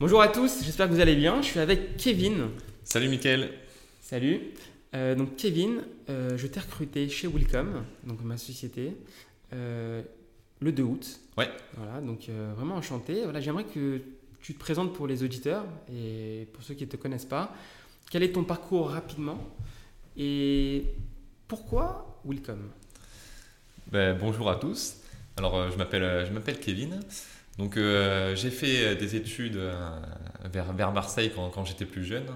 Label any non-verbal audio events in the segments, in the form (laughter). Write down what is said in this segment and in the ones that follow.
Bonjour à tous, j'espère que vous allez bien. Je suis avec Kevin. Salut Mickaël. Salut. Euh, donc Kevin, euh, je t'ai recruté chez Welcome, donc ma société, euh, le 2 août. Ouais. Voilà, donc vraiment enchanté. Voilà, j'aimerais que tu te présentes pour les auditeurs et pour ceux qui ne te connaissent pas. Quel est ton parcours rapidement et pourquoi Welcome Ben, bonjour à tous. Alors je m'appelle je m'appelle Kevin. Donc euh, j'ai fait euh, des études euh, vers, vers Marseille quand, quand j'étais plus jeune.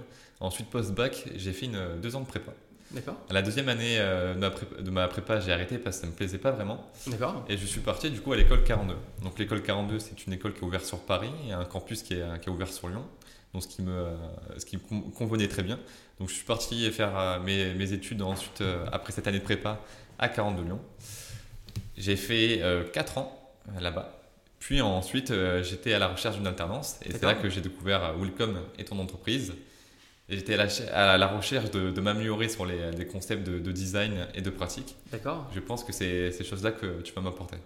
Ensuite post-bac, j'ai fait une, deux ans de prépa. D'accord la deuxième année euh, de ma prépa, de ma prépa, j'ai arrêté parce que ça me plaisait pas vraiment. D'accord Et je suis parti du coup à l'école 42. Donc l'école 42, c'est une école qui est ouverte sur Paris et un campus qui est, qui est ouvert sur Lyon. Donc ce qui me, ce qui me con- convenait très bien. Donc je suis parti faire mes, mes études ensuite, après cette année de prépa, à 42 Lyon. J'ai fait 4 ans là-bas. Puis ensuite, euh, j'étais à la recherche d'une alternance. Et c'est là que j'ai découvert euh, Welcome et ton entreprise. J'étais à la, ch- à la recherche de, de m'améliorer sur les, les concepts de, de design et de pratique. D'accord Je pense que c'est ces choses-là que tu vas m'apporter.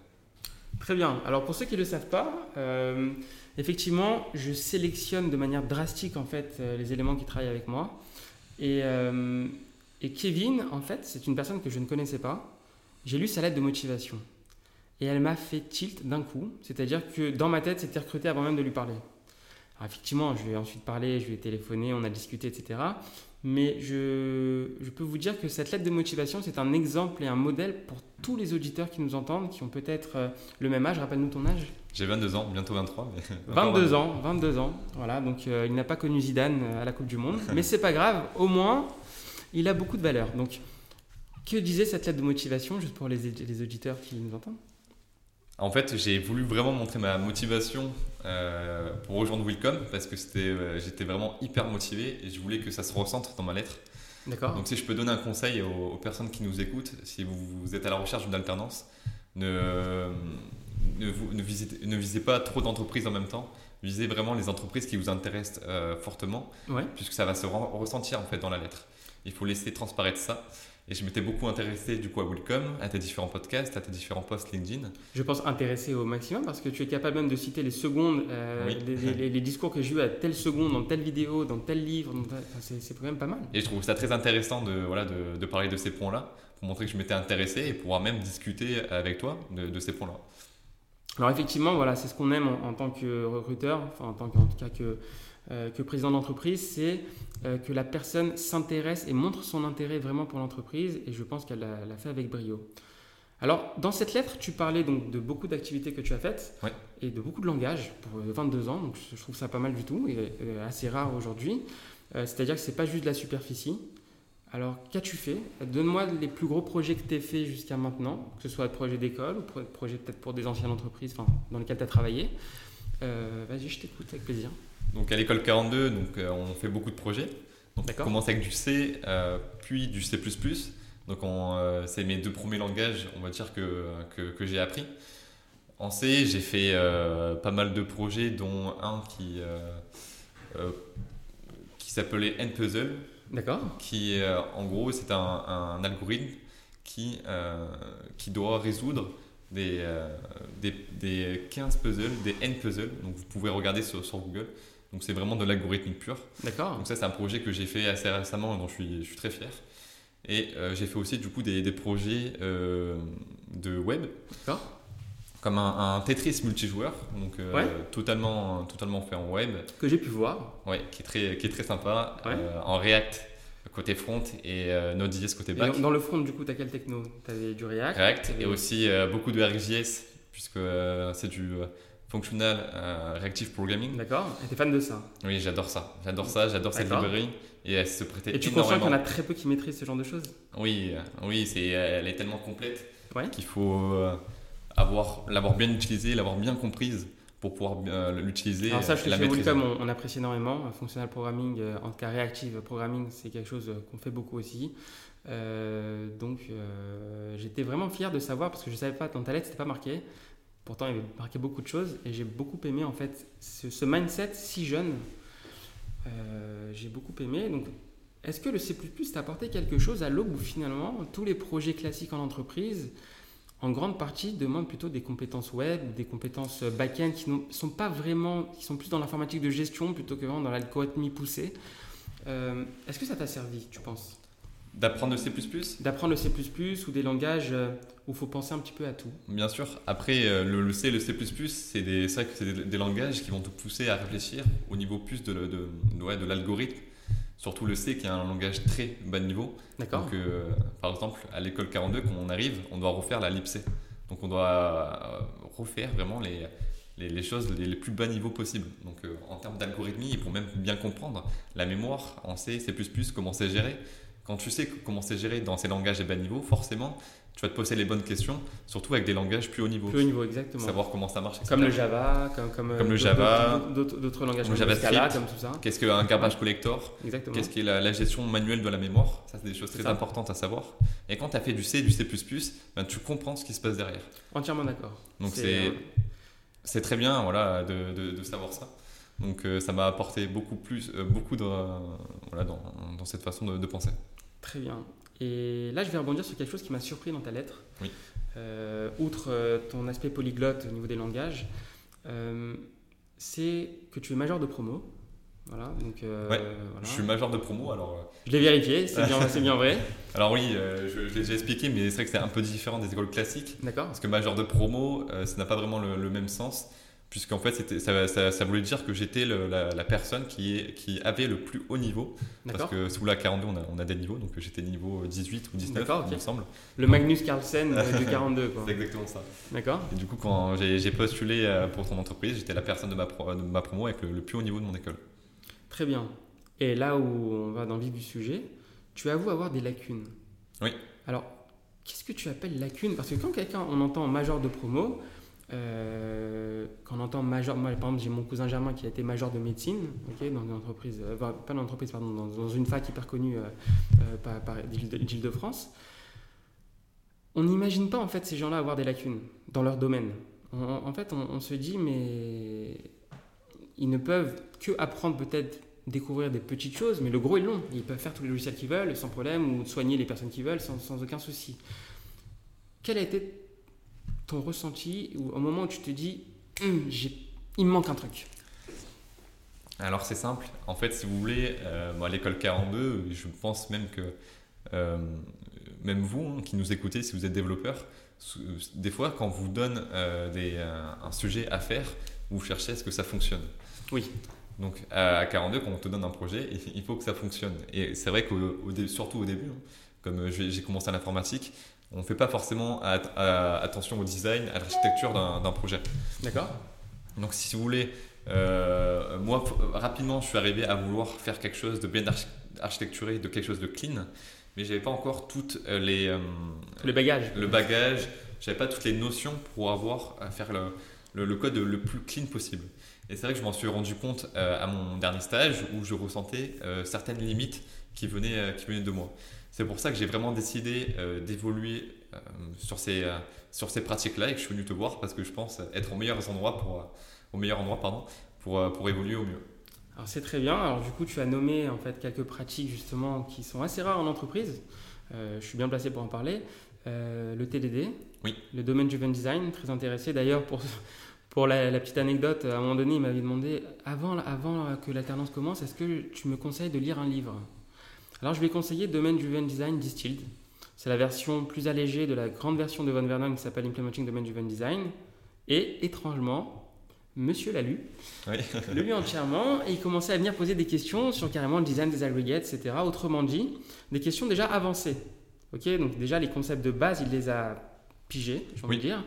Très bien. Alors pour ceux qui ne le savent pas, euh, effectivement, je sélectionne de manière drastique en fait les éléments qui travaillent avec moi. Et, euh, et Kevin, en fait, c'est une personne que je ne connaissais pas. J'ai lu sa lettre de motivation. Et elle m'a fait tilt d'un coup. C'est-à-dire que dans ma tête, c'était recruté avant même de lui parler. Alors effectivement, je lui ai ensuite parlé, je lui ai téléphoné, on a discuté, etc. Mais je, je peux vous dire que cette lettre de motivation, c'est un exemple et un modèle pour tous les auditeurs qui nous entendent, qui ont peut-être euh, le même âge. Rappelle-nous ton âge. J'ai 22 ans, bientôt 23. Mais (laughs) 22 ans, 22 ans. Voilà, donc euh, il n'a pas connu Zidane euh, à la Coupe du Monde, (laughs) mais c'est pas grave. Au moins, il a beaucoup de valeur. Donc, que disait cette lettre de motivation, juste pour les, les auditeurs qui nous entendent? En fait, j'ai voulu vraiment montrer ma motivation euh, pour rejoindre Welcome parce que c'était, euh, j'étais vraiment hyper motivé et je voulais que ça se ressente dans ma lettre. D'accord. Donc, si je peux donner un conseil aux, aux personnes qui nous écoutent, si vous, vous êtes à la recherche d'une alternance, ne, ne, vous- ne visez, ne visez pas trop d'entreprises en même temps. Visez vraiment les entreprises qui vous intéressent euh, fortement, Ouais. puisque ça va se ressentir en fait dans la lettre. Il faut laisser transparaître ça. Et je m'étais beaucoup intéressé du coup à Welcome, à tes différents podcasts, à tes différents posts LinkedIn. Je pense intéressé au maximum parce que tu es capable même de citer les secondes, euh, Oui. les, les- les discours que j'ai eu à telle seconde, dans telle vidéo, dans tel livre. enfin, c'est, quand même pas mal. Et je trouve ça très intéressant de, voilà, de, de parler de ces points-là, pour montrer que je m'étais intéressé et pouvoir même discuter avec toi de, de ces points-là. Alors effectivement, voilà, c'est ce qu'on aime en, en tant que recruteur, enfin en tant tout cas que, que président d'entreprise, c'est euh, que la personne s'intéresse et montre son intérêt vraiment pour l'entreprise, et je pense qu'elle l'a fait avec brio. Alors, dans cette lettre, tu parlais donc de beaucoup d'activités que tu as faites Ouais. et de beaucoup de langage pour euh, 22 ans, donc je trouve ça pas mal du tout et euh, assez rare aujourd'hui. Euh, C'est-à-dire que c'est pas juste de la superficie. Alors, qu'as-tu fait? Donne-moi les plus gros projets que tu as fait jusqu'à maintenant, que ce soit projet d'école ou pro- projet peut-être pour des anciennes entreprises enfin, dans lesquelles tu as travaillé. Euh, Vas-y, je t'écoute avec plaisir. Donc à l'école 42, donc, euh, on fait beaucoup de projets. Donc on commence avec du C, euh, puis du C++. Donc on, euh, c'est mes deux premiers langages, on va dire, que, que, que j'ai appris. En C, j'ai fait pas mal de projets, dont un qui, qui s'appelait NPuzzle. D'accord qui euh, en gros c'est un, un algorithme qui, euh, qui doit résoudre des, euh, des, des 15 puzzles, des N puzzles, donc vous pouvez regarder sur, sur Google. Donc c'est vraiment de l'algorithmique pure. D'accord. Donc ça c'est un projet que j'ai fait assez récemment et dont je suis, je suis très fier. Et euh, j'ai fait aussi du coup des, des projets euh, de web, D'accord. comme un, un Tetris multijoueur, donc euh, Ouais. totalement, totalement fait en web, Que j'ai pu voir. ouais, qui, est très, qui est très sympa, Ouais. en React côté front et Node.js côté back. dans, dans le front, du coup, tu as quel techno? Tu avais du React. React et aussi beaucoup de RxJS puisque c'est du functional euh, reactive programming. D'accord. Et tu es fan de ça. Oui, j'adore ça. J'adore ça, j'adore cette librairie et elle se prêtait Et tu énormément. qu'il y en a très peu qui maîtrisent ce genre de choses Oui, euh, oui, c'est elle est tellement complète Ouais. qu'il faut euh, avoir l'avoir bien utilisée, l'avoir bien comprise pour pouvoir euh, l'utiliser Alors ça, chez la chez. Welcome, on, on apprécie énormément. Functional programming, euh, en tout cas reactive programming, c'est quelque chose qu'on fait beaucoup aussi. Euh, donc j'étais vraiment fier de savoir, parce que je ne savais pas, dans ta lettre, c'était pas marqué. Pourtant, il marqué beaucoup de choses. Et j'ai beaucoup aimé, en fait, ce, mindset si jeune. Euh, j'ai beaucoup aimé. Donc, est-ce que le C++ t'a apporté quelque chose à l'aube où finalement tous les projets classiques en entreprise en grande partie, demandent plutôt des compétences web, des compétences back-end qui sont pas vraiment, qui sont plus dans l'informatique de gestion plutôt que vraiment dans l'algorithmie poussée? Euh, Est-ce que ça t'a servi, tu penses? D'apprendre le C++ D'apprendre le C++ ou des langages euh, où il faut penser un petit peu à tout. Bien sûr. Après, euh, le, C et le C++, c'est des- que c'est des, des langages qui vont te pousser à réfléchir au niveau plus de, de, de- ouais, de l'algorithme. Surtout le C qui est un langage très bas niveau. D'accord Donc, euh, par exemple, à l'école 42, quand on arrive, on doit refaire la LibC. Donc, on doit refaire vraiment les, les, les choses les, les plus bas niveaux possibles. Donc, euh, en termes d'algorithmie, pour même bien comprendre la mémoire en C, C++, comment c'est géré. Quand tu sais comment c'est géré dans ces langages à bas niveau, forcément, tu vas te poser les bonnes questions, surtout avec des langages plus haut niveau. Plus haut niveau, exactement. Savoir comment ça marche. etc. Comme le Java, comme, comme, euh, Comme le d'autres- Java, d'autres langages comme JavaScript. Scala, comme tout ça. Qu'est-ce qu'un garbage collector Exactement. Qu'est-ce qu'est la, la gestion manuelle de la mémoire Ça, c'est des choses très ça. importantes à savoir. Et quand tu as fait du C et du C++, ben, tu comprends ce qui se passe derrière. Entièrement d'accord. Donc C'est, c'est euh, c'est très bien voilà, de, de- de savoir ça. Donc euh, ça m'a apporté beaucoup plus, euh, beaucoup de, euh, voilà, dans, dans cette façon de, de penser. Très bien. Et là, je vais rebondir sur quelque chose qui m'a surpris dans ta lettre. Oui. Euh, outre euh, ton aspect polyglotte au niveau des langages, euh, c'est que tu es major de promo. Voilà, donc Ouais, voilà. Je suis major de promo, alors, Je l'ai vérifié, c'est bien, vrai. (laughs) alors oui, je, je l'ai déjà expliqué, mais c'est vrai que c'est un peu différent des écoles classiques. D'accord Parce que major de promo, ça n'a pas vraiment le, le même sens, puisqu'en fait, ça, ça, ça voulait dire que j'étais la, la personne qui, est, qui avait le plus haut niveau. Parce que sous la 42, on a, on a des niveaux, donc j'étais niveau 18 ou 19, D'accord, il me semble. Le Magnus Carlsen euh, (laughs) de 42, quoi. C'est exactement ça. D'accord Et du coup, quand j'ai postulé euh, pour ton entreprise, j'étais la personne de ma, pro- de ma promo avec le, le plus haut niveau de mon école. Très bien. Et là où on va dans le vif du sujet, tu avoues avoir des lacunes. Oui. Alors, qu'est-ce que tu appelles lacunes Parce que quand quelqu'un, on entend major de promo, euh, quand on entend major, moi par exemple j'ai mon cousin Germain qui a été major de médecine, ok, dans une entreprise, euh, pas dans une entreprise, pardon, dans, une fac hyper connue euh, euh, par, par d'Île-de-France. On n'imagine pas en fait ces gens-là avoir des lacunes dans leur domaine. En fait, on, se dit mais ils ne peuvent que apprendre peut-être découvrir des petites choses, mais le gros est long. Ils peuvent faire tous les logiciels qu'ils veulent sans problème ou soigner les personnes qu'ils veulent sans, aucun souci. Quel a été ton ressenti ou au moment où tu te dis j'ai- il me manque un truc Alors c'est simple, en fait si vous voulez, euh, moi, à l'école 42, je pense même que euh, même vous hein, qui nous écoutez, si vous êtes développeur, sou- des fois quand on vous donne euh, des, euh, un sujet à faire, vous cherchez à ce que ça fonctionne. Oui. Donc à à 42, quand on te donne un projet, (laughs) il- faut que ça fonctionne. Et c'est vrai dé- surtout au début, hein, comme euh, j'ai j'ai commencé à l'informatique, on ne fait pas forcément à- attention au design, à l'architecture d'un projet. D'accord Donc si vous voulez, euh, moi rapidement je suis arrivé à vouloir faire quelque chose de bien archi- architecturé, de quelque chose de clean, mais j'avais pas encore toutes euh, les euh, Tous les bagages. le bagage, j'avais pas toutes les notions pour avoir à faire le, le- le code le plus clean possible. Et c'est vrai que je m'en suis rendu compte euh, à mon dernier stage où je ressentais certaines limites qui venaient, qui venaient de moi. C'est pour ça que j'ai vraiment décidé euh, d'évoluer euh, sur ces, euh, sur ces pratiques-là et que je suis venu te voir parce que je pense être au meilleur endroit pour, au meilleur endroit pardon, pour, pour évoluer au mieux. Alors c'est très bien. Alors du coup, tu as nommé en fait quelques pratiques justement qui sont assez rares en entreprise. Je suis bien placé pour en parler. Le TDD, Oui. le domaine driven design, très intéressé. D'ailleurs pour (laughs) pour la, la petite anecdote, à un moment donné, il m'avait demandé avant avant que l'alternance commence, est-ce que tu me conseilles de lire un livre? Alors je vais conseiller Domain Driven Design Distilled. C'est la version plus allégée de la grande version de Von Vernon qui s'appelle Implementing Domain Driven Design. Et étrangement, Monsieur l'a lu Oui. (laughs) le lui entièrement et il commençait à venir poser des questions sur carrément le design des aggregates, etc. Autrement dit, des questions déjà avancées. Ok, donc déjà les concepts de base, il les a pigés, j'ai envie Oui. de dire,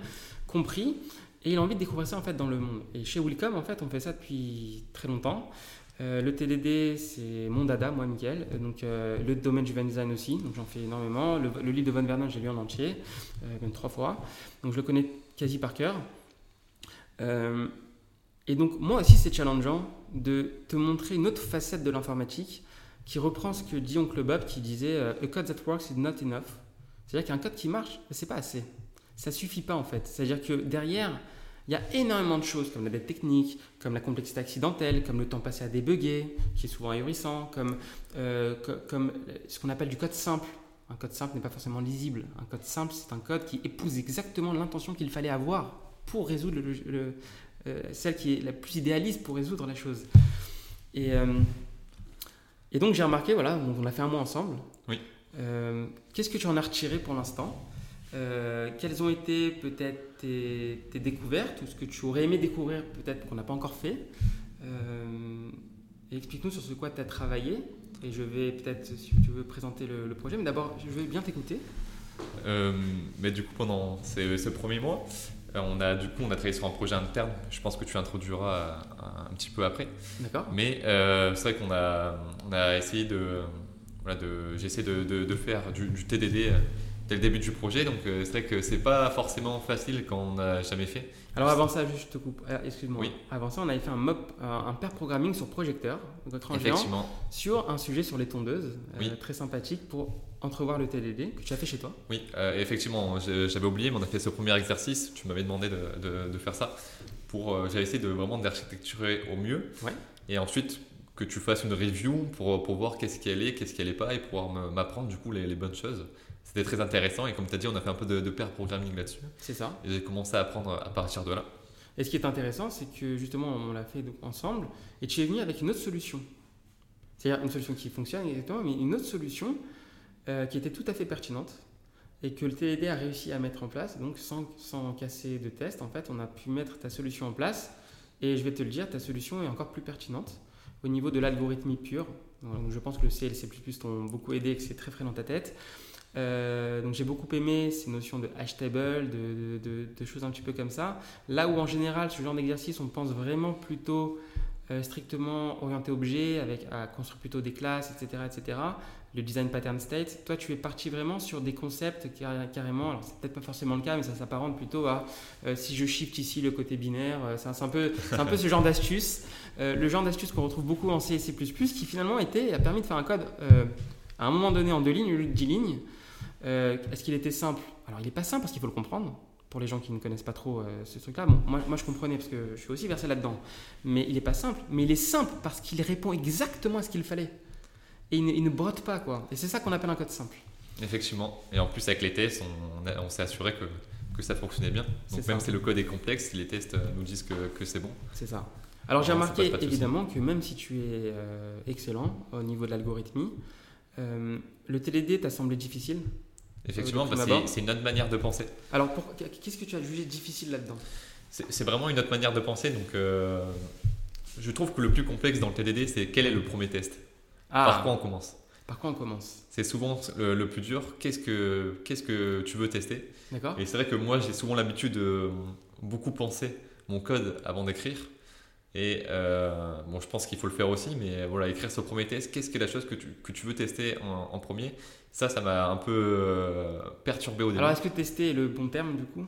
compris, et il a envie de découvrir ça en fait dans le monde. Et chez Willcom, en fait, on fait ça depuis très longtemps. Euh, le TDD, c'est mon dada, moi, Mickaël. Euh, Donc, euh, le domaine du Van Design aussi, donc j'en fais énormément. Le, livre de Von Vernon, j'ai lu en entier, même trois fois. Donc, je le connais quasi par cœur. Et donc, moi aussi, c'est challengeant de te montrer une autre facette de l'informatique qui reprend ce que dit Oncle Bob qui disait A code that works is not enough. C'est-à-dire qu'un code qui marche, c'est pas assez. Ça suffit pas en fait. C'est-à-dire que derrière, il y a énormément de choses comme la dette technique, comme la complexité accidentelle, comme le temps passé à débugger, qui est souvent ahurissant, comme, euh, co- comme ce qu'on appelle du code simple. Un code simple n'est pas forcément lisible. Un code simple, c'est un code qui épouse exactement l'intention qu'il fallait avoir pour résoudre le, euh, celle qui est la plus idéaliste pour résoudre la chose. Et, euh, et donc j'ai remarqué, voilà, on a fait un mois ensemble. Oui. Qu'est-ce que tu en as retiré pour l'instant? Quelles ont été peut-être tes, tes, découvertes ou ce que tu aurais aimé découvrir peut-être qu'on n'a pas encore fait Explique-nous sur ce quoi tu as travaillé. Et je vais peut-être, si tu veux, présenter le, projet. Mais d'abord, je veux bien t'écouter. mais du coup, pendant ces, ce premier mois, euh, on a du coup on a travaillé sur un projet interne. Je pense que tu introduiras un, petit peu après. D'accord. Mais euh, c'est vrai qu'on a on a essayé de voilà de de, de, faire du, TDD euh, dès le début du projet. Donc c'est vrai que c'est pas forcément facile quand on n'a jamais fait. Alors avant ça, juste te coupe. Excuse-moi. Oui. Avant ça, on avait fait un mob, un pair programming sur projecteur, Effectivement. sur un sujet sur les tondeuses, très sympathique pour entrevoir le TDD que tu as fait chez toi Oui, euh, effectivement, j'avais oublié, mais on a fait ce premier exercice. Tu m'avais demandé de, faire ça. Pour, euh, j'avais essayé de vraiment d'architecturer au mieux. Ouais. Et ensuite, que tu fasses une review pour, pour voir qu'est-ce qu'elle est, qu'est-ce qu'elle n'est pas, et pouvoir m'apprendre du coup les, bonnes choses. C'était très intéressant, et comme tu as dit, on a fait un peu de, de pair programming là-dessus. C'est ça. Et j'ai commencé à apprendre à partir de là. Et ce qui est intéressant, c'est que justement, on l'a fait ensemble, et tu es venu avec une autre solution. C'est-à-dire une solution qui fonctionne exactement, mais une autre solution euh, qui était tout à fait pertinente et que le TDD a réussi à mettre en place, donc sans, sans casser de test, en fait, on a pu mettre ta solution en place. Et je vais te le dire, ta solution est encore plus pertinente au niveau de l'algorithmie pure. Donc, je pense que le C et le C++ t'ont beaucoup aidé et que c'est très frais dans ta tête. Euh, donc j'ai beaucoup aimé ces notions de hash table, de, de, choses un petit peu comme ça. Là où en général, ce genre d'exercice, on pense vraiment plutôt euh, strictement orienté objet, avec à construire plutôt des classes, etc., etc le design pattern state. Toi, tu es parti vraiment sur des concepts carrément, alors c'est peut-être pas forcément le cas, mais ça s'apparente plutôt à euh, si je shift ici le côté binaire. C'est un peu, un peu ce genre d'astuce, le genre d'astuce qu'on retrouve beaucoup en C et C++, qui finalement était, a permis de faire un code à un moment donné en deux lignes au lieu de dix lignes. Est-ce qu'il était simple? Alors, il n'est pas simple parce qu'il faut le comprendre. Pour les gens qui ne connaissent pas trop ce truc-là, bon, moi, moi je comprenais parce que je suis aussi versé là-dedans. Mais il n'est pas simple. Mais il est simple parce qu'il répond exactement à ce qu'il fallait et il ne, brode pas quoi. Et c'est ça qu'on appelle un code simple. Effectivement. Et en plus avec les tests, on, s'est assuré que, que, ça fonctionnait bien. Donc même si le code est complexe, les tests euh, nous disent que, que c'est bon. C'est ça. Alors j'ai remarqué évidemment que même si tu es euh, excellent au niveau de l'algorithmie, euh, le TDD t'a semblé difficile? Effectivement, c'est une autre manière de penser. Alors qu'est-ce que tu as jugé difficile là-dedans? C'est vraiment une autre manière de penser. Donc je trouve que le plus complexe dans le TDD, c'est quel est le premier test? Ah. Par quoi on commence? Par quoi on commence? C'est souvent le, plus dur. Qu'est-ce que, qu'est-ce que tu veux tester? D'accord. Et c'est vrai que moi, j'ai souvent l'habitude de beaucoup penser mon code avant d'écrire. Et euh, bon, je pense qu'il faut le faire aussi, mais voilà, écrire ce premier test, qu'est-ce que la chose que tu, que tu veux tester en, premier? Ça, ça m'a un peu euh, perturbé au début. Alors, est-ce que tester est le bon terme du coup?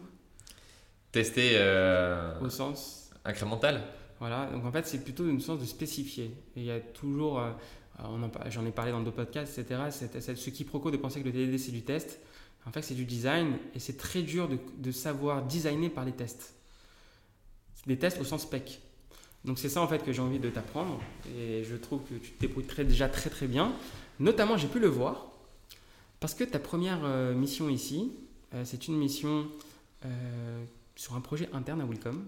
Tester. Euh, au sens Incrémental? Voilà, donc en fait, c'est plutôt une sens de spécifier. Et il y a toujours j'en ai parlé dans d'autres podcasts, etc. C'est ce quiproquo de penser que le TDD c'est du test. En fait, c'est du design et c'est très dur de, savoir designer par les tests. Des tests au sens spec. Donc c'est ça en fait que j'ai envie de t'apprendre et je trouve que tu te débrouilles déjà très très bien. Notamment, j'ai pu le voir parce que ta première euh, mission ici, euh, c'est une mission euh, sur un projet interne à Welcome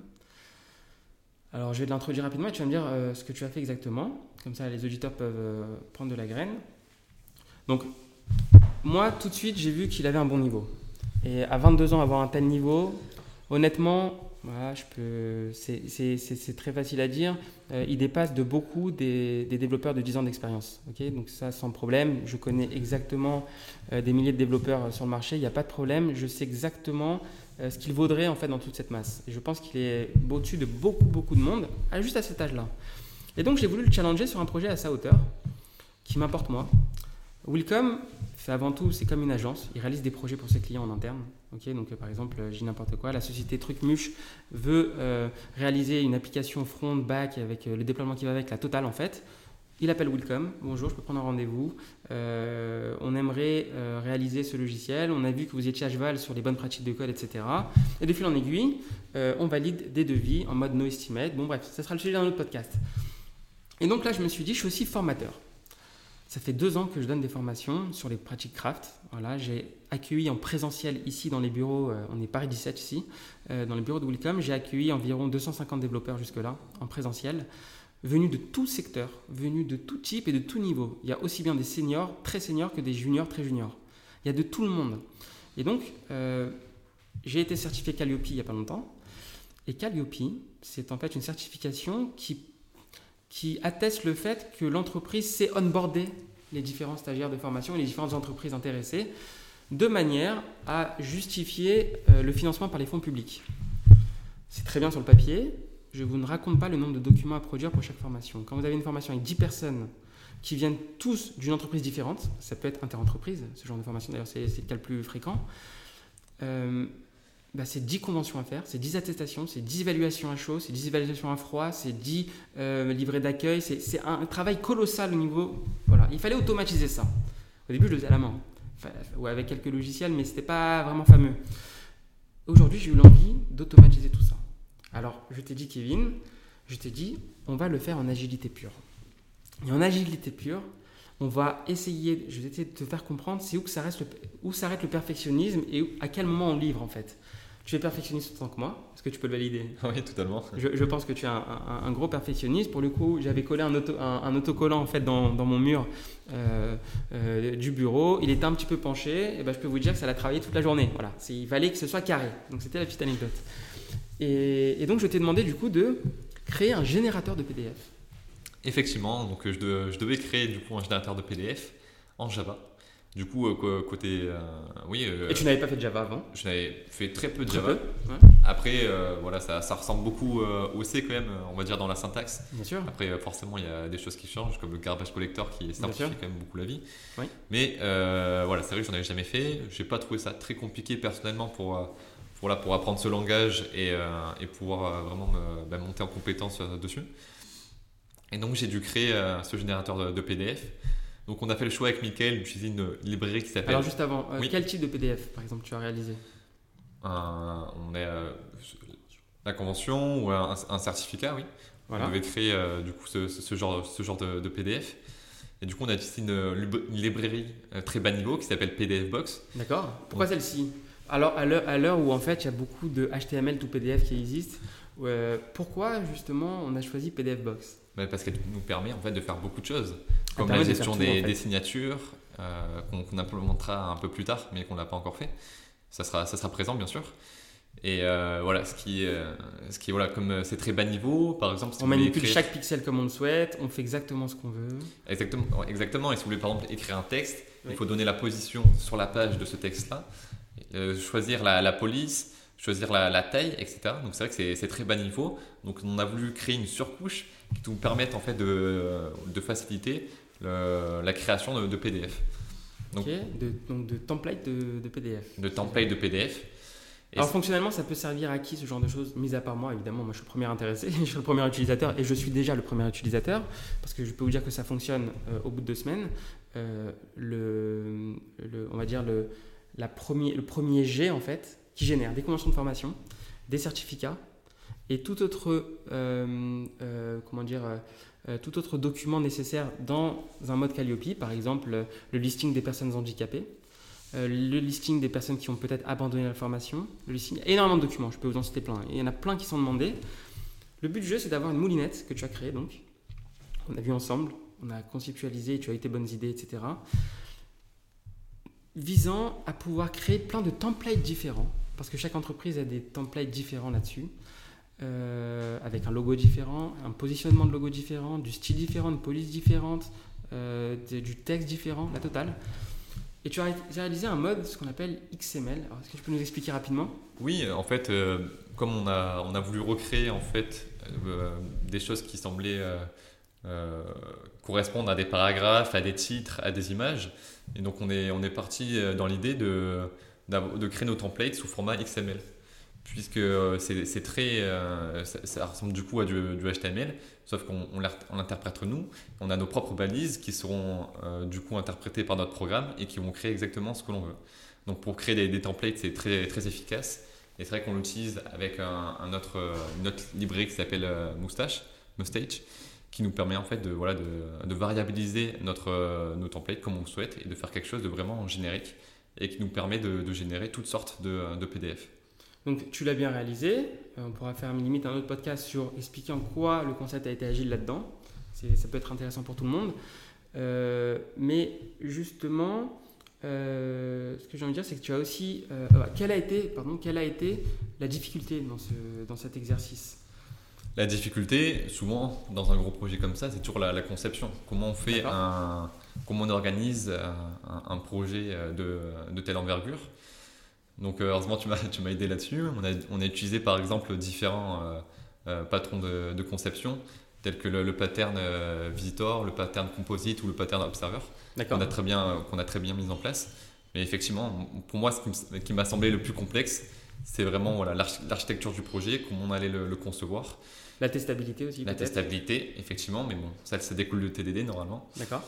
alors, je vais l'introduire rapidement et tu vas me dire ce que tu as fait exactement. Comme ça, les auditeurs peuvent prendre de la graine. Donc, moi, tout de suite, j'ai vu qu'il avait un bon niveau. Et à 22 ans, avoir un tel niveau, honnêtement, voilà, je peux, c'est très facile à dire. Euh, il dépasse de beaucoup des, développeurs de 10 ans d'expérience. Donc ça, sans problème. Je connais exactement des milliers de développeurs sur le marché. Il n'y a pas de problème. Je sais exactement euh, ce qu'il vaudrait en fait dans toute cette masse. Et je pense qu'il est au-dessus de beaucoup, beaucoup de monde, juste à cet âge-là. Et donc j'ai voulu le challenger sur un projet à sa hauteur, qui m'importe moi. Welcome fait avant tout, c'est comme une agence, il réalise des projets pour ses clients en interne. ok? Donc euh, par exemple, je dis n'importe quoi, la société Trucmuche veut euh, réaliser une application front, back, avec le déploiement qui va avec, la totale en fait. Il appelle Welcome. Bonjour, je peux prendre un rendez-vous. Euh, on aimerait euh, réaliser ce logiciel. On a vu que vous étiez à cheval sur les bonnes pratiques de code, etc. Et de fil en aiguille, euh, on valide des devis en mode no estimate. Bon, bref, ça sera le sujet d'un autre podcast. Et donc là, je me suis dit, je suis aussi formateur. Ça fait deux ans que je donne des formations sur les pratiques craft. Voilà, j'ai accueilli en présentiel ici dans les bureaux, euh, on est Paris 17 ici, euh, dans les bureaux de Wilcom, j'ai accueilli environ 250 développeurs jusque-là en présentiel, venus de tout secteur, venus de tout type et de tout niveau. Il y a aussi bien des seniors, très seniors, que des juniors, très juniors. Il y a de tout le monde. Et donc, euh, j'ai été certifié Calliope il n'y a pas longtemps. Et Calliope, c'est en fait une certification qui qui atteste le fait que l'entreprise sait onboarder les différents stagiaires de formation et les différentes entreprises intéressées de manière à justifier euh, le financement par les fonds publics. C'est très bien sur le papier. Je vous ne raconte pas le nombre de documents à produire pour chaque formation. Quand vous avez une formation avec 10 personnes qui viennent tous d'une entreprise différente, ça peut être interentreprise, ce genre de formation d'ailleurs c'est le cas le plus fréquent, euh, bah, c'est 10 conventions à faire, c'est 10 attestations, c'est 10 évaluations à chaud, c'est 10 évaluations à froid, c'est 10 euh, livrets d'accueil, c'est un travail colossal au niveau... Voilà, il fallait automatiser ça. Au début, je le faisais à la main, ou avec quelques logiciels, mais ce n'était pas vraiment fameux. Aujourd'hui, j'ai eu l'envie d'automatiser tout ça. Alors, je t'ai dit, Kevin, je t'ai dit, on va le faire en agilité pure. Et en agilité pure, on va essayer, je vais essayer de te faire comprendre, c'est où s'arrête le perfectionnisme et à quel moment on livre en fait. Tu es perfectionniste autant que moi Est-ce que tu peux le valider? (laughs) Oui, totalement. Je, pense que tu es un, gros perfectionniste. Pour le coup, j'avais collé un, un, autocollant en fait dans, mon mur euh, euh, du bureau. Il était un petit peu penché. Et ben, je peux vous dire que ça l'a travaillé toute la journée. Voilà. Il fallait que ce soit carré. Donc c'était la petite anecdote. Et, et donc je t'ai demandé du coup de créer un générateur de PDF. Effectivement. Donc je, je devais créer du coup un générateur de PDF en Java. Du coup, euh, côté. Euh, oui. Euh, Et tu n'avais pas fait de Java avant? Je n'avais fait très peu de Java. Après, voilà, ça, ça, ressemble beaucoup au C quand même, on va dire dans la syntaxe. Bien sûr. Après, forcément, il y a des choses qui changent, comme le garbage collector qui simplifie quand même beaucoup la vie. Oui. Mais voilà, c'est vrai que j'en avais jamais fait. J'ai pas trouvé ça très compliqué personnellement pour. pour, là, pour apprendre ce langage et, et pouvoir vraiment me, bah, monter en compétence dessus. Et donc j'ai dû créer ce générateur de PDF. Donc on a fait le choix avec Mickaël d'utiliser une librairie qui s'appelle. Alors juste avant, euh, quel type de PDF par exemple tu as réalisé On est euh, la convention ou un, certificat, oui. On devait créer euh, du coup ce, genre, ce genre de, PDF. Et du coup on a utilisé une, librairie très bas niveau qui s'appelle PDF Box. D'accord. Pourquoi celle-ci? Alors à l'heure où en fait il y a beaucoup de HTML tout PDF qui existent, pourquoi justement on a choisi PDF Box? Parce qu'elle nous permet en fait de faire beaucoup de choses comme la gestion des, signatures, euh, qu'on implémentera un peu plus tard, mais qu'on n'a pas encore fait. Ça sera, ça sera présent, bien sûr. Et euh, voilà, ce qui, euh, ce qui voilà, comme c'est très bas niveau, par exemple. on manipule chaque pixel comme on le souhaite, on fait exactement ce qu'on veut. Exactement, exactement. Et si vous voulez par exemple écrire un texte, il faut donner la position sur la page de ce texte-là, choisir la, la, police, choisir la, la taille, etc. Donc c'est vrai que c'est très bas niveau. Donc on a voulu créer une surcouche qui nous permette en fait de, de faciliter la création de, PDF. Donc, de, donc de template de, PDF. De template de PDF. Alors fonctionnellement, ça peut servir à qui ce genre de choses Mis à part moi, évidemment, moi je suis le premier intéressé, (laughs) je suis le premier utilisateur et je suis déjà le premier utilisateur parce que je peux vous dire que ça fonctionne euh, au bout de deux semaines. Euh, le, le, on va dire le, la premier, le premier G en fait qui génère des conventions de formation, des certificats et tout autre euh, comment dire euh, tout autre document nécessaire dans un mode Calliope, par exemple le listing des personnes handicapées, euh, le listing des personnes qui ont peut-être abandonné la formation, le listing, énormément de documents, je peux vous en citer plein. il y en a plein qui sont demandés. Le but du jeu, c'est d'avoir une moulinette que tu as créée, donc. On a vu ensemble, on a conceptualisé, tu as eu tes bonnes idées, etc. Visant à pouvoir créer plein de templates différents, parce que chaque entreprise a des templates différents là-dessus. Euh, avec un logo différent, un positionnement de logo différent, du style différent, une police différente, euh, du texte différent, la totale. Et tu as réalisé un mode, ce qu'on appelle XML. Est-ce que tu peux nous expliquer rapidement? Oui, en fait, euh, comme on a, voulu recréer en fait des choses qui semblaient correspondre à des paragraphes, à des titres, à des images, et donc on est parti dans l'idée de, de créer nos templates sous format XML puisque euh, c'est très, euh, ça, ressemble du coup à du, HTML, sauf qu'on l'interprète nous. On a nos propres balises qui seront euh, du coup interprétées par notre programme et qui vont créer exactement ce que l'on veut. Donc pour créer des, templates, c'est très, très efficace. Et c'est vrai qu'on l'utilise avec un, autre, une autre librairie qui s'appelle Moustache, qui nous permet en fait de, voilà, de, variabiliser notre, nos templates comme on le souhaite et de faire quelque chose de vraiment générique et qui nous permet de, générer toutes sortes de, PDF. Donc tu l'as bien réalisé, on pourra faire limite un autre podcast sur expliquer en quoi le concept a été agile là-dedans. Ça peut être intéressant pour tout le monde. mais justement, euh, ce que j'ai envie de dire, c'est que tu as aussi. Euh, quelle, a été, pardon, quelle a été la difficulté dans, ce, dans cet exercice? La difficulté, souvent, dans un gros projet comme ça, c'est toujours la, conception. Comment on fait un. Comment on organise un, projet de, de, telle envergure. Donc, heureusement, (laughs) tu m'as aidé là-dessus. On a, on a utilisé par exemple différents euh, patrons de, de, conception, tels que le, le pattern visitor, le pattern composite ou le pattern observer qu'on a, très bien, qu'on a très bien mis en place. Mais effectivement, pour moi, ce qui m'a semblé le plus complexe, c'est vraiment voilà, l'architecture du projet, comment on allait le, concevoir. La testabilité aussi La testabilité, effectivement, mais bon, ça, ça découle de TDD normalement. D'accord.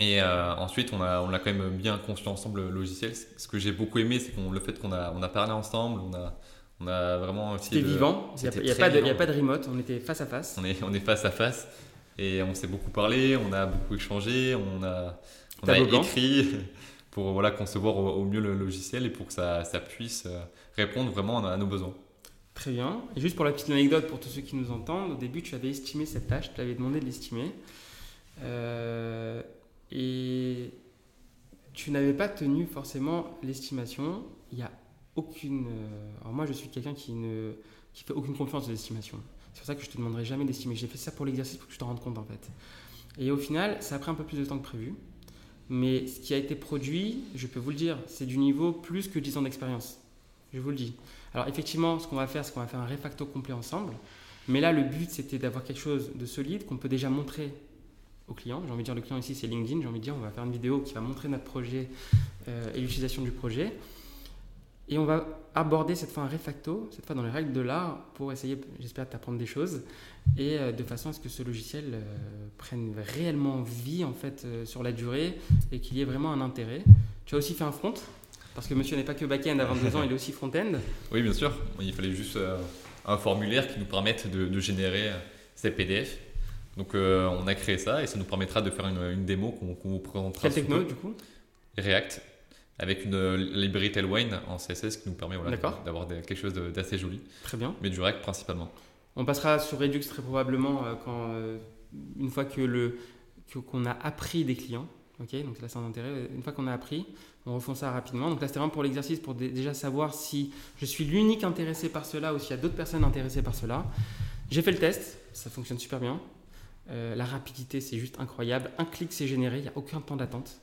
Et euh, ensuite, on a, on a quand même bien construit ensemble le logiciel. Ce que j'ai beaucoup aimé, c'est le fait qu'on a, on a parlé ensemble, on a, on a vraiment. C'était vivant, il n'y a, a, a, pas de remote, on était face à face. On est, on est face à face. Et on s'est beaucoup parlé, on a beaucoup échangé, on a, on a écrit (laughs) pour voilà, concevoir au, mieux le logiciel et pour que ça, ça, puisse euh, répondre vraiment à nos besoins. Très bien. Et juste pour la petite anecdote, pour tous ceux qui nous entendent, au début, tu avais estimé cette tâche, tu avais demandé de l'estimer. Euh, et tu n'avais pas tenu forcément l'estimation. Il n'y a aucune. Euh, alors moi, je suis quelqu'un qui ne qui fait aucune confiance de l'estimation. C'est pour ça que je te demanderai jamais d'estimer. J'ai fait ça pour l'exercice pour que tu t'en rendes compte en fait. Et au final, ça a pris un peu plus de temps que prévu. Mais ce qui a été produit, je peux vous le dire, c'est du niveau plus que 10 ans d'expérience. Je vous le dis. Alors effectivement, ce qu'on va faire, c'est qu'on va faire un refacto complet ensemble. Mais là, le but, c'était d'avoir quelque chose de solide qu'on peut déjà montrer au client. J'ai envie de dire, le client ici, c'est LinkedIn. J'ai envie de dire, on va faire une vidéo qui va montrer notre projet euh, et l'utilisation du projet. Et on va aborder cette fois un refacto, cette fois dans les règles de l'art, pour essayer, j'espère, d'apprendre des choses et euh, de façon à ce que ce logiciel euh, prenne réellement vie en fait sur la durée et qu'il y ait vraiment un intérêt. Tu as aussi fait un front parce que monsieur n'est pas que back-end à 22 ans, il est aussi front-end. (laughs) Oui, bien sûr. Il fallait juste un formulaire qui nous permette de, générer ces PDF. Donc on a créé ça et ça nous permettra de faire une, démo qu'on vous présentera. Quelle techno du coup? React avec une librairie Tailwind en CSS qui nous permet d'avoir quelque chose d'assez joli. Très bien. Mais du React principalement. On passera sur Redux très probablement euh, quand, euh, une fois que le qu'on a appris des clients. Ok, donc là c'est un intérêt. Une fois qu'on a appris, on refond ça rapidement. Donc là c'était vraiment pour l'exercice pour déjà savoir si je suis l'unique intéressé par cela ou s'il y a d'autres personnes intéressées par cela. J'ai fait le test, ça fonctionne super bien. Euh, la rapidité c'est juste incroyable. Un clic c'est généré, il n'y a aucun temps d'attente.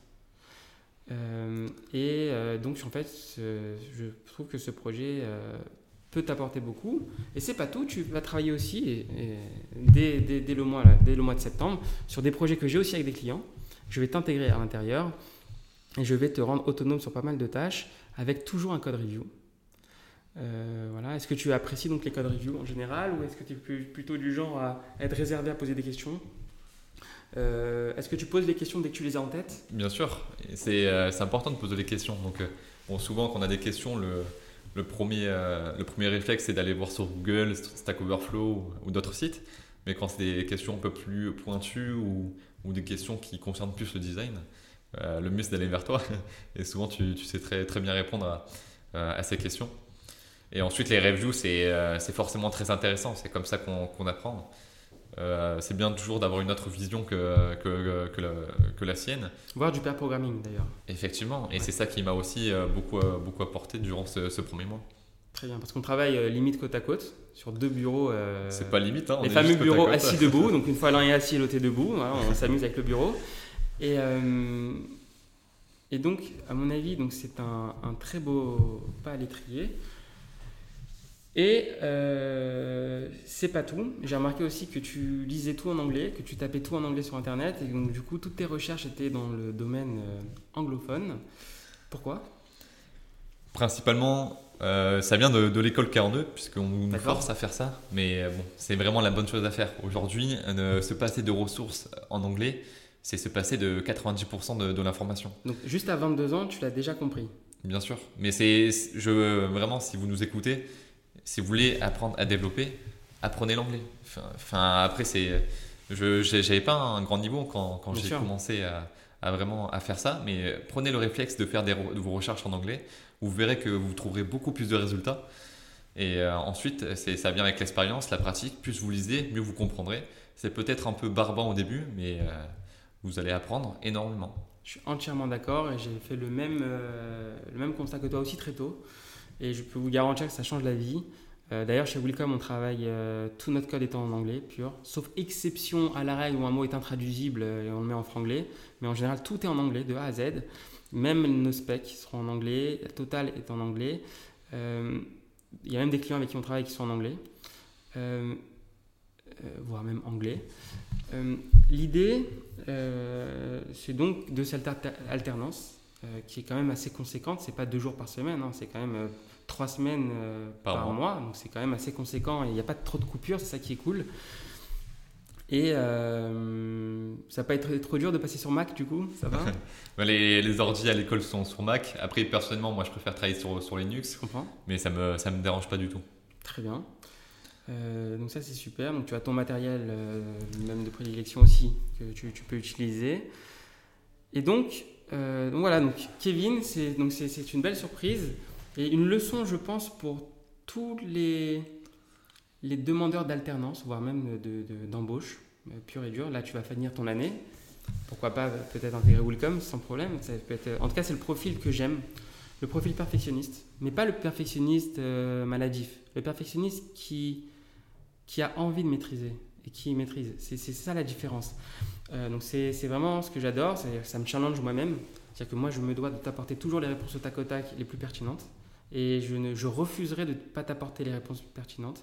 Euh, et euh, donc, en fait, je trouve que ce projet peut t'apporter beaucoup. Et c'est pas tout, tu vas travailler aussi, dès, le mois, dès le mois de septembre, sur des projets que j'ai aussi avec des clients. Je vais t'intégrer à l'intérieur et je vais te rendre autonome sur pas mal de tâches avec toujours un code review. Voilà. Est-ce que tu apprécies donc les code review en général ou est-ce que tu es plutôt du genre à être réservé à poser des questions? Euh, est-ce que tu poses les questions dès que tu les as en tête? Bien sûr, euh, c'est important de poser des questions. Donc, euh, souvent, quand on a des questions, le, premier, le premier réflexe, c'est d'aller voir sur Google, Stack Overflow ou, d'autres sites. Mais quand c'est des questions un peu plus pointues ou, des questions qui concernent plus le design, le mieux c'est d'aller vers toi. (laughs) Et souvent, tu, sais très, bien répondre à ces questions. Et ensuite, les reviews, c'est forcément très intéressant. C'est comme ça qu'on apprend. Euh, c'est bien toujours d'avoir une autre vision que, que, que, la, que, la, sienne. Voir du pair programming d'ailleurs. Effectivement, et c'est ça qui m'a aussi euh, beaucoup, euh, beaucoup apporté durant ce, premier mois. Très bien, parce qu'on travaille limite côte à côte sur deux bureaux. c'est pas limite, hein, Les fameux bureaux assis debout, (laughs) donc une fois l'un est assis et l'autre est debout, on (laughs) s'amuse avec le bureau. Et, et donc, à mon avis, c'est un, un, très beau pas à l'étrier. Et euh, c'est pas tout. J'ai remarqué aussi que tu lisais tout en anglais, que tu tapais tout en anglais sur Internet, et donc du coup toutes tes recherches étaient dans le domaine euh, anglophone. Pourquoi? Principalement, euh, ça vient de, l'école 42, puisqu'on nous force à faire ça. Mais bon, c'est vraiment la bonne chose à faire. Aujourd'hui, se passer de ressources en anglais, c'est se passer de 90% de, de l'information. Donc juste à 22 ans, tu l'as déjà compris Bien sûr. Mais c'est, je, vraiment, si vous nous écoutez, si vous voulez apprendre à développer, apprenez l'anglais. Enfin, après, c'est, Je n'avais pas un grand niveau quand, quand j'ai commencé à, à vraiment à faire ça, mais prenez le réflexe de faire des, de vos recherches en anglais. Vous verrez que vous trouverez beaucoup plus de résultats. Et euh, ensuite, c'est- ça vient avec l'expérience, la pratique. Plus vous lisez, mieux vous comprendrez. C'est peut-être un peu barbant au début, mais euh, vous allez apprendre énormément. Je suis entièrement d'accord et j'ai fait le même, euh, le même constat que toi aussi très tôt. Et je peux vous garantir que ça change la vie. Euh, D'ailleurs, chez Willcom, on travaille, euh, tout notre code étant en anglais, pur. Sauf exception à la règle où un mot est intraduisible euh, et on le met en franglais. Mais en général, tout est en anglais, de A à Z. Même nos specs seront en anglais. La Total est en anglais. Euh, Il y a même des clients avec qui on travaille qui sont en anglais. Voire même anglais. L'idée, c'est donc de cette alter- alternance euh, qui est quand même assez conséquente. C'est pas deux jours par semaine, hein, c'est quand même euh, trois semaines euh, Par par, mois. mois. Donc c'est quand même assez conséquent et il n'y a pas trop de coupures, c'est ça qui est cool. Et ça va pas être trop dur de passer sur Mac du coup, ça va? (laughs) Ben, Les, les ordi à l'école sont sur Mac. Après, personnellement, moi, je préfère travailler sur, sur Linux, Je comprends. mais ça me, ça me dérange pas du tout. Très bien. Euh, donc ça c'est super. Donc tu as ton matériel, euh, même de prédilection aussi, que tu, tu peux utiliser. Et donc, euh, donc voilà, donc Kevin, c'est donc c'est une belle surprise et une leçon, je pense, pour tous les les demandeurs d'alternance, voire même de- de- d'embauche, euh, pure et dure. Là, tu vas finir ton année. Pourquoi pas euh, peut-être intégrer Welcome sans problème. Ça peut être, en tout cas, c'est le profil que j'aime. Le profil perfectionniste, mais pas le perfectionniste maladif. Le perfectionniste qui, qui a envie de maîtriser et qui maîtrise. C'est ça la différence. Euh, donc c'est vraiment ce que j'adore, ça me challenge moi-même. C'est-à-dire que moi, je me dois de t'apporter toujours les réponses au tac au tac les plus pertinentes. Et je, ne, je refuserai de ne pas t'apporter les réponses pertinentes.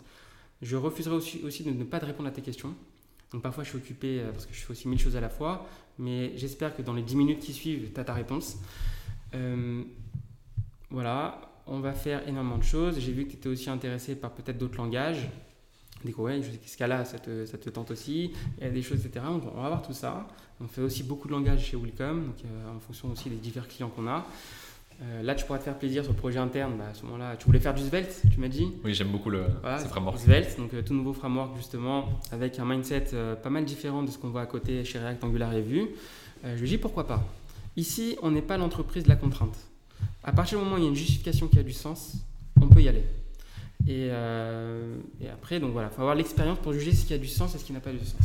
Je refuserai aussi, aussi de ne pas te répondre à tes questions. Donc parfois, je suis occupé euh, parce que je fais aussi mille choses à la fois. Mais j'espère que dans les 10 minutes qui suivent, tu as ta réponse. Euh, voilà, on va faire énormément de choses. J'ai vu que tu étais aussi intéressé par peut-être d'autres langages. Découvrir, je sais que Scala, ça te, ça te tente aussi. Il y a des choses, etc. Donc, on va voir tout ça. On fait aussi beaucoup de langages chez Willcom, donc, euh, en fonction aussi des divers clients qu'on a. Euh, là, tu pourras te faire plaisir sur le projet interne. Bah, à ce moment-là, tu voulais faire du Svelte, tu m'as dit? Oui, j'aime beaucoup le, voilà, ces frameworks. Svelte, donc euh, tout nouveau framework justement, avec un mindset pas mal différent de ce qu'on voit à côté chez React Angular et Vue. Je lui dis pourquoi pas? Ici, on n'est pas l'entreprise de la contrainte. À partir du moment où il y a une justification qui a du sens, on peut y aller. Et, euh, et après, donc voilà, il faut avoir l'expérience pour juger ce qui a du sens et ce qui n'a pas du sens.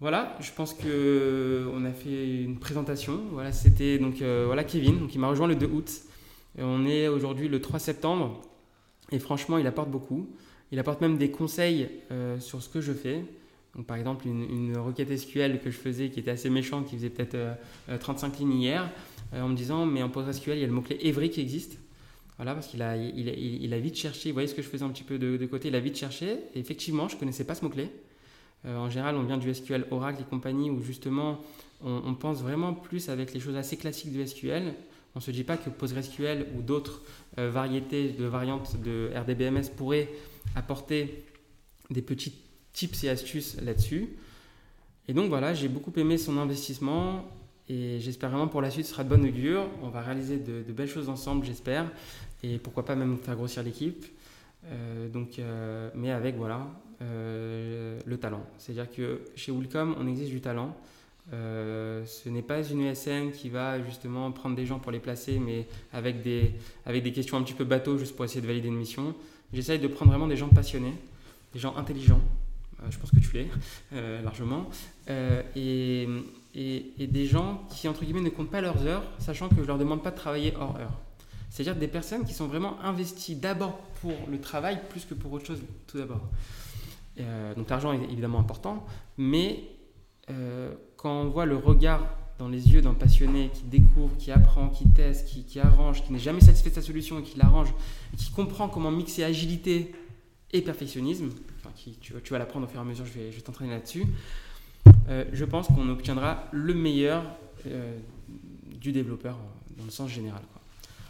Voilà, je pense que on a fait une présentation. Voilà, c'était donc euh, voilà Kevin, donc il m'a rejoint le 2 août. On est aujourd'hui le 3 septembre. Et franchement, il apporte beaucoup. Il apporte même des conseils euh, sur ce que je fais. Donc, par exemple, une, une requête SQL que je faisais qui était assez méchante, qui faisait peut-être euh, euh, 35 lignes hier, euh, en me disant Mais en PostgreSQL, il y a le mot-clé Every qui existe. Voilà, parce qu'il a, il, a- vite cherché. Vous voyez ce que je faisais un petit peu de, de côté Il a vite cherché. Et effectivement, je ne connaissais pas ce mot-clé. Euh, en général, on vient du SQL Oracle et compagnie où justement on, pense vraiment plus avec les choses assez classiques du SQL. On ne se dit pas que PostgreSQL ou d'autres euh, variétés de variantes de RDBMS pourraient apporter des petits tips et astuces là-dessus. Et donc voilà, j'ai beaucoup aimé son investissement et j'espère vraiment pour la suite ce sera de bonne augure. On va réaliser de, de belles choses ensemble, j'espère, et pourquoi pas même faire grossir l'équipe. Euh, donc, euh, mais avec voilà euh, le talent. C'est-à-dire que chez Willcom, on exige du talent. Ce n'est pas une ESN qui va justement prendre des gens pour les placer, mais avec des, avec des questions un petit peu bateau juste pour essayer de valider une mission. J'essaye de prendre vraiment des gens passionnés, des gens intelligents. Je pense que tu l'es (laughs) largement. Et, et, des gens qui, entre guillemets, ne comptent pas leurs heures, sachant que je leur demande pas de travailler hors heure. C'est-à-dire des personnes qui sont vraiment investies d'abord pour le travail plus que pour autre chose, tout d'abord. Euh, donc l'argent est évidemment important, mais euh, quand on voit le regard dans les yeux d'un passionné qui découvre, qui apprend, qui teste, qui, arrange, qui n'est jamais satisfait de sa solution et qui l'arrange, qui comprend comment mixer agilité et perfectionnisme, enfin, qui, tu, vas- l'apprendre au fur et à mesure, je vais, t'entraîner là-dessus, euh, je pense qu'on obtiendra le meilleur du développeur dans le sens général.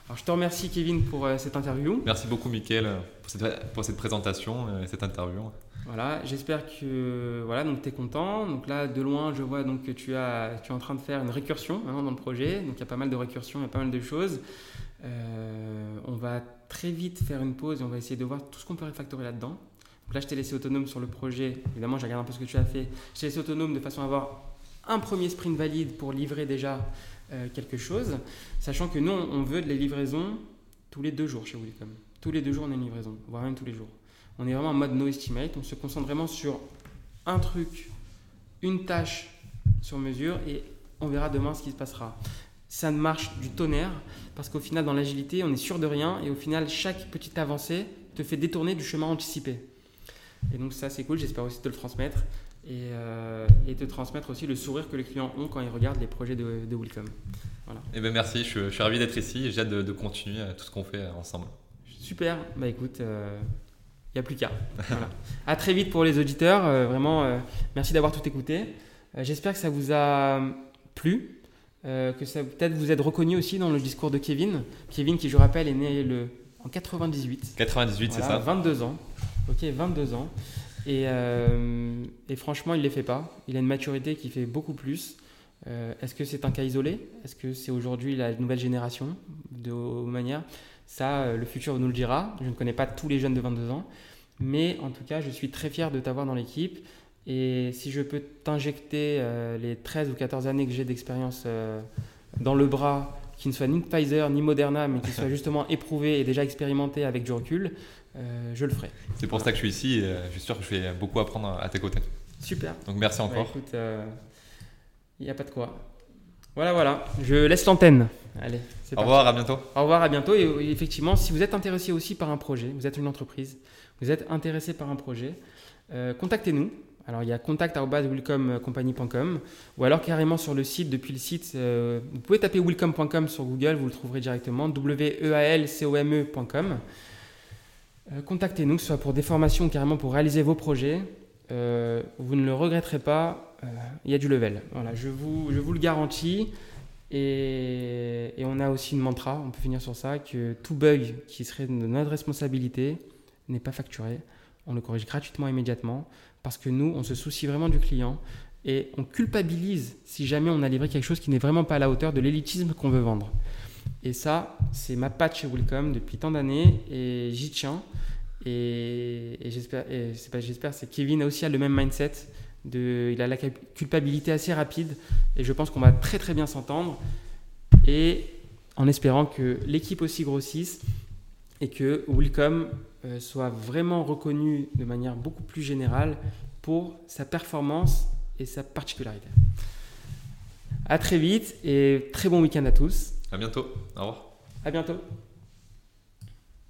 Alors je te remercie Kevin pour euh, cette interview. Merci beaucoup, Mickaël, pour cette, pour cette présentation euh, et cette interview. Voilà, j'espère que voilà, donc tu es content. Donc là, de loin, je vois donc que tu, as, tu es en train de faire une récursion hein, dans le projet. Donc il y a pas mal de récursions, il y a pas mal de choses. Euh, on va très vite faire une pause et on va essayer de voir tout ce qu'on peut refactorer là-dedans. là, je t'ai laissé autonome sur le projet. Évidemment, j'ai regardé un peu ce que tu as fait. Je t'ai laissé autonome de façon à avoir un premier sprint valide pour livrer déjà euh, quelque chose, sachant que nous, on veut de les livraisons tous les deux jours chez Wilcom. Tous les deux jours, on a une livraison, voire même tous les jours. On est vraiment en mode no estimate. On se concentre vraiment sur un truc, une tâche sur mesure et on verra demain ce qui se passera. Ça marche du tonnerre parce qu'au final, dans l'agilité, on est sûr de rien et au final, chaque petite avancée te fait détourner du chemin anticipé. Et donc, ça, c'est cool. J'espère aussi te le transmettre et, euh, et, te transmettre aussi le sourire que les clients ont quand ils regardent les projets de, de Welcome. Voilà. Eh ben merci, je, suis ravi d'être ici et j'ai hâte de, continuer tout ce qu'on fait ensemble. Super, bah écoute, il euh, n'y a plus qu'à. (laughs) voilà. À très vite pour les auditeurs, euh, vraiment, merci d'avoir tout écouté. J'espère que ça vous a plu, que ça peut-être vous êtes reconnu aussi dans le discours de Kevin. Kevin qui, je rappelle, est né le, en 98. 98, c'est ça? 22 ans. Ok, 22 ans. Euh, et, franchement, il ne les fait pas. Il a une maturité qui fait beaucoup plus. Euh, est-ce que c'est un cas isolé? Est-ce que c'est aujourd'hui la nouvelle génération de manière? Ça, euh, le futur nous le dira. Je ne connais pas tous les jeunes de 22 ans. Mais en tout cas, je suis très fier de t'avoir dans l'équipe. Et si je peux t'injecter les 13 ou 14 années que j'ai d'expérience dans le bras, qui ne soit ni Pfizer ni Moderna, mais qui soit (laughs) justement éprouvé et déjà expérimenté avec du recul, euh, je le ferai. C'est pour ça que je suis ici et euh, je suis sûr que je vais beaucoup apprendre à tes côtés. Super. Donc merci encore. Bah, écoute, il euh, n'y a pas de quoi. Voilà, voilà. Je laisse l'antenne. Allez. Au revoir, à bientôt. Au revoir, à bientôt. Et effectivement, si vous êtes intéressé aussi par un projet, vous êtes une entreprise, vous êtes intéressé par un projet, contactez-nous. Alors il y a contact.willcomcompany.com ou alors carrément sur le site, depuis le site, vous pouvez taper willcom.com sur Google, vous le trouverez directement, w e a l c o m euh, contactez-nous, que ce soit pour des formations carrément pour réaliser vos projets. Euh, vous ne le regretterez pas, euh, il y a du level. Voilà, je vous, je vous le garantis. Et, et, on a aussi une mantra, on peut finir sur ça, que tout bug qui serait de notre responsabilité n'est pas facturé. On le corrige gratuitement immédiatement parce que nous, on se soucie vraiment du client et on culpabilise si jamais on a livré quelque chose qui n'est vraiment pas à la hauteur de l'élitisme qu'on veut vendre. Et ça, c'est ma patch chez Welcome depuis tant d'années et j'y tiens. Et, j'espère, c'est pas j'espère, c'est Kevin a aussi le même mindset. Il a la culpabilité assez rapide et je pense qu'on va très très bien s'entendre. Et en espérant que l'équipe aussi grossisse et que Welcome euh, soit vraiment reconnu de manière beaucoup plus générale pour sa performance et sa particularité. À très vite et très bon week-end à tous. À bientôt. Au revoir. À bientôt.